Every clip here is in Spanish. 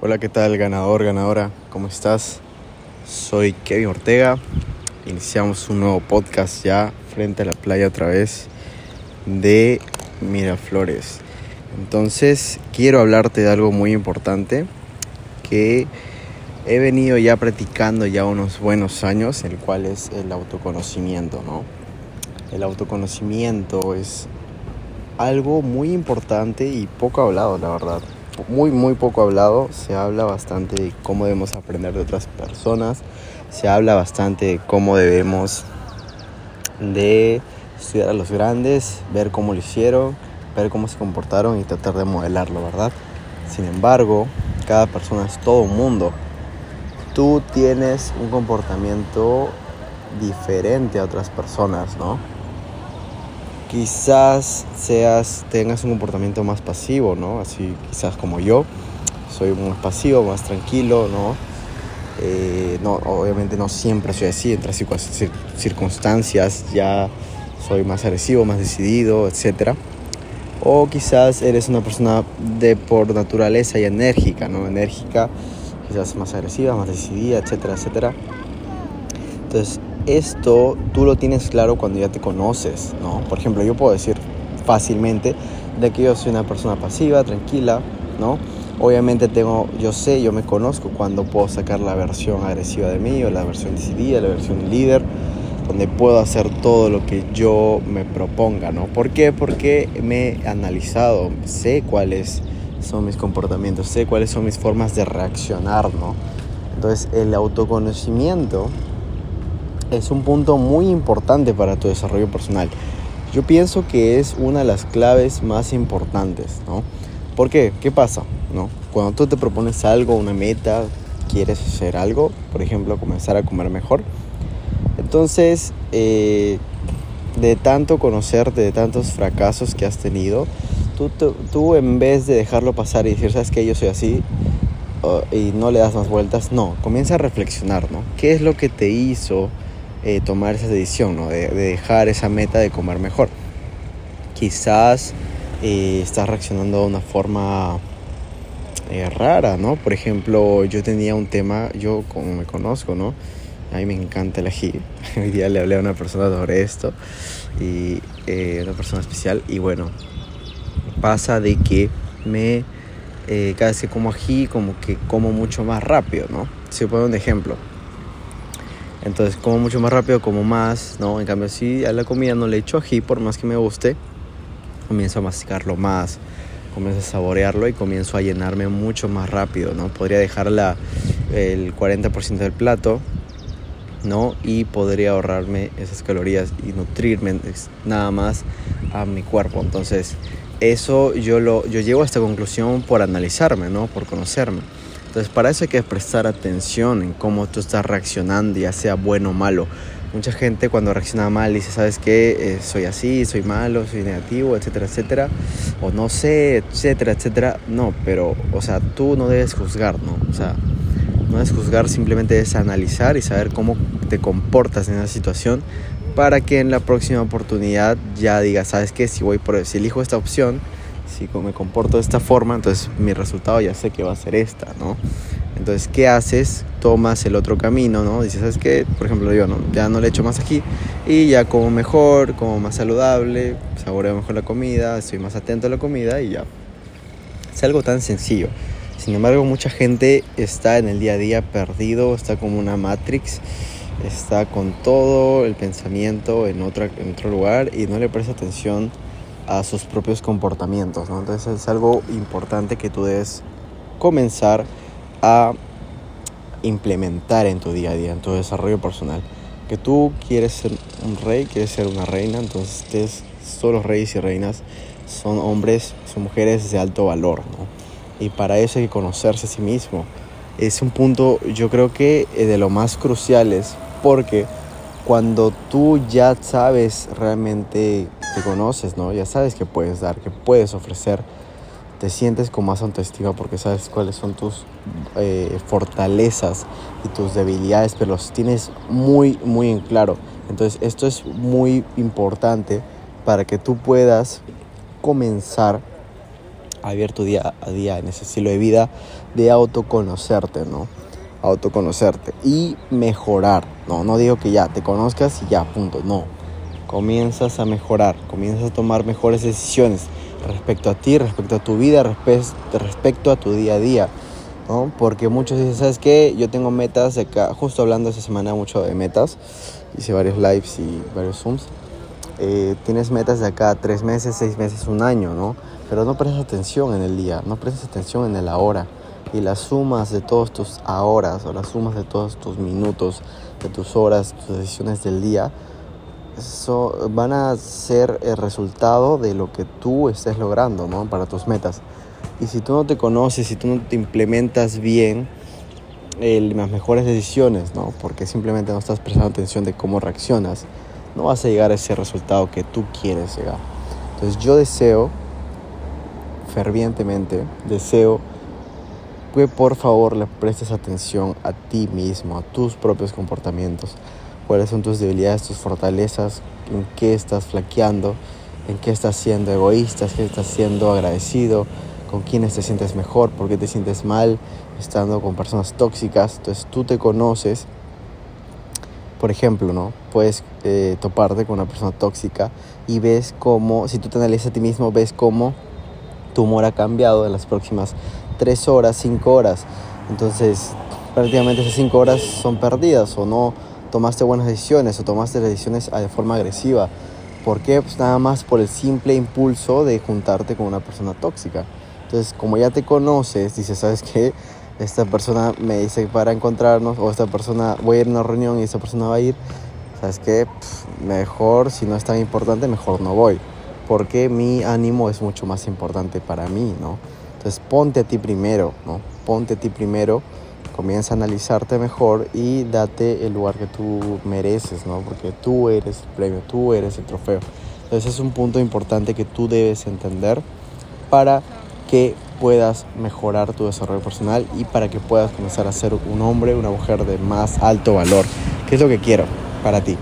Hola, ¿qué tal ganador, ganadora? ¿Cómo estás? Soy Kevin Ortega. Iniciamos un nuevo podcast ya frente a la playa otra vez de Miraflores. Entonces, quiero hablarte de algo muy importante que he venido ya practicando ya unos buenos años, el cual es el autoconocimiento, ¿no? El autoconocimiento es algo muy importante y poco hablado, la verdad muy, muy poco hablado. Se habla bastante de cómo debemos aprender de otras personas. Se habla bastante de cómo debemos de estudiar a los grandes, ver cómo lo hicieron, ver cómo se comportaron y tratar de modelarlo, ¿verdad? Sin embargo, cada persona es todo un mundo. Tú tienes un comportamiento diferente a otras personas, ¿no? Quizás seas, tengas un comportamiento más pasivo, ¿no? Así quizás como yo, soy más pasivo, más tranquilo, ¿no? Eh, no obviamente no siempre soy así, entre circunstancias ya soy más agresivo, más decidido, etc. O quizás eres una persona de por naturaleza y enérgica, ¿no? Enérgica, quizás más agresiva, más decidida, etcétera, etcétera. Entonces, esto tú lo tienes claro cuando ya te conoces, ¿no? Por ejemplo, yo puedo decir fácilmente de que yo soy una persona pasiva, tranquila, ¿no? Obviamente tengo, yo sé, yo me conozco cuando puedo sacar la versión agresiva de mí o la versión decidida, la versión líder, donde puedo hacer todo lo que yo me proponga, ¿no? ¿Por qué? Porque me he analizado, sé cuáles son mis comportamientos, sé cuáles son mis formas de reaccionar, ¿no? Entonces el autoconocimiento es un punto muy importante para tu desarrollo personal. Yo pienso que es una de las claves más importantes, ¿no? ¿Por qué? ¿Qué pasa? ¿No? Cuando tú te propones algo, una meta, quieres hacer algo, por ejemplo, comenzar a comer mejor, entonces, eh, de tanto conocerte, de tantos fracasos que has tenido, tú, tú, en vez de dejarlo pasar y decir, sabes que yo soy así, y no le das más vueltas, no, comienza a reflexionar, ¿no? ¿Qué es lo que te hizo? Eh, tomar esa decisión, ¿no? de, dejar esa meta de comer mejor. Quizás eh, estás reaccionando de una forma eh, rara, ¿no? Por ejemplo, yo tenía un tema, yo como me conozco, ¿no? A mí me encanta el ají. Hoy día le hablé a una persona sobre esto, y una persona especial, y bueno, pasa de que me, cada vez que como ají, como que como mucho más rápido, ¿no? Si pongo un ejemplo, entonces como mucho más rápido, como más, ¿no? En cambio si a la comida no le echo ají, por más que me guste, comienzo a masticarlo más, comienzo a saborearlo y comienzo a llenarme mucho más rápido, ¿no? Podría dejar el 40% del plato, ¿no? Y podría ahorrarme esas calorías y nutrirme nada más a mi cuerpo. Entonces, eso yo, lo, yo llego a esta conclusión por analizarme, ¿no? Por conocerme. Entonces para eso hay que prestar atención en cómo tú estás reaccionando, ya sea bueno o malo. Mucha gente cuando reacciona mal dice, ¿sabes qué? Eh, soy así, soy malo, soy negativo, etcétera, etcétera. O no sé, etcétera, etcétera. No, pero, o sea, tú no debes juzgar, ¿no? O sea, no debes juzgar, simplemente es analizar y saber cómo te comportas en esa situación para que en la próxima oportunidad ya digas, ¿sabes qué? Si, voy por, si elijo esta opción, si me comporto de esta forma, entonces mi resultado ya sé que va a ser esta, ¿no? Entonces, ¿qué haces? Tomas el otro camino, ¿no? Dices, ¿sabes qué? Por ejemplo, yo, ¿no? Ya no le echo más aquí y ya como mejor, como más saludable, saboreo mejor la comida, estoy más atento a la comida y ya. Es algo tan sencillo. Sin embargo, mucha gente está en el día a día perdido, está como una Matrix, está con todo el pensamiento en, otra, en otro lugar y no le presta atención a sus propios comportamientos. ¿no? Entonces es algo importante que tú debes comenzar a implementar en tu día a día, en tu desarrollo personal. Que tú quieres ser un rey, quieres ser una reina, entonces todos los reyes y reinas son hombres, son mujeres de alto valor. ¿no? Y para eso hay que conocerse a sí mismo. Es un punto, yo creo que eh, de lo más cruciales, porque cuando tú ya sabes realmente te conoces, ¿no? Ya sabes que puedes dar, que puedes ofrecer. Te sientes con más autoestima porque sabes cuáles son tus eh, fortalezas y tus debilidades, pero los tienes muy, muy en claro. Entonces esto es muy importante para que tú puedas comenzar a vivir tu día a día en ese estilo de vida de autoconocerte, ¿no? Autoconocerte y mejorar, ¿no? No digo que ya te conozcas y ya, punto, no. Comienzas a mejorar, comienzas a tomar mejores decisiones respecto a ti, respecto a tu vida, respecto a tu día a día, ¿no? Porque muchos dicen, ¿sabes qué? Yo tengo metas acá, justo hablando esta semana mucho de metas, hice varios lives y varios Zooms. Eh, tienes metas de acá tres meses, seis meses, un año, ¿no? Pero no prestas atención en el día, no prestas atención en el ahora. Y las sumas de todos tus ahora o las sumas de todos tus minutos, de tus horas, tus decisiones del día, eso van a ser el resultado de lo que tú estés logrando, ¿no? Para tus metas. Y si tú no te conoces, si tú no te implementas bien, las mejores decisiones, ¿no? Porque simplemente no estás prestando atención de cómo reaccionas, no vas a llegar a ese resultado que tú quieres llegar. Entonces yo deseo, fervientemente, deseo que por favor le prestes atención a ti mismo, a tus propios comportamientos, cuáles son tus debilidades, tus fortalezas, en qué estás flaqueando, en qué estás siendo egoísta, en qué estás siendo agradecido, con quiénes te sientes mejor, por qué te sientes mal estando con personas tóxicas. Entonces tú te conoces. Por ejemplo, ¿no? Puedes eh, toparte con una persona tóxica y ves cómo, si tú te analizas a ti mismo, ves cómo tu humor ha cambiado en las próximas tres horas, cinco horas. Entonces, prácticamente esas cinco horas son perdidas o no tomaste buenas decisiones o tomaste decisiones de forma agresiva. ¿Por qué? Pues nada más por el simple impulso de juntarte con una persona tóxica. Entonces, como ya te conoces, dices, ¿sabes qué? Esta persona me dice para encontrarnos, o esta persona, voy a ir a una reunión y esta persona va a ir. ¿Sabes qué? mejor, si no es tan importante, mejor no voy. Porque mi ánimo es mucho más importante para mí, ¿no? Ponte a ti primero, ¿no? Ponte a ti primero, comienza a analizarte mejor y date el lugar que tú mereces, ¿no? Porque tú eres el premio, tú eres el trofeo. Entonces, es un punto importante que tú debes entender para que puedas mejorar tu desarrollo personal y para que puedas comenzar a ser un hombre, una mujer de más alto valor. ¿Qué es lo que quiero para ti?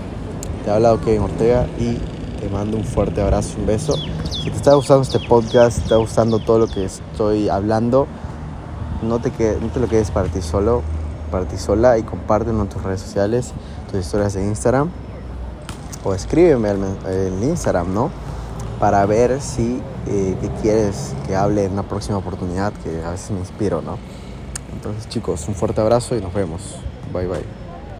Te ha hablado Kevin Ortega y te mando un fuerte abrazo, un beso. Si te está gustando este podcast, te está gustando todo lo que estoy hablando, no te, no te lo quedes para ti solo, para ti sola y compártelo en tus redes sociales, tus historias de Instagram o escríbeme en Instagram, ¿no? para ver si eh, quieres que hable en una próxima oportunidad, que a veces me inspiro, ¿no? Entonces chicos, un fuerte abrazo y nos vemos. Bye bye.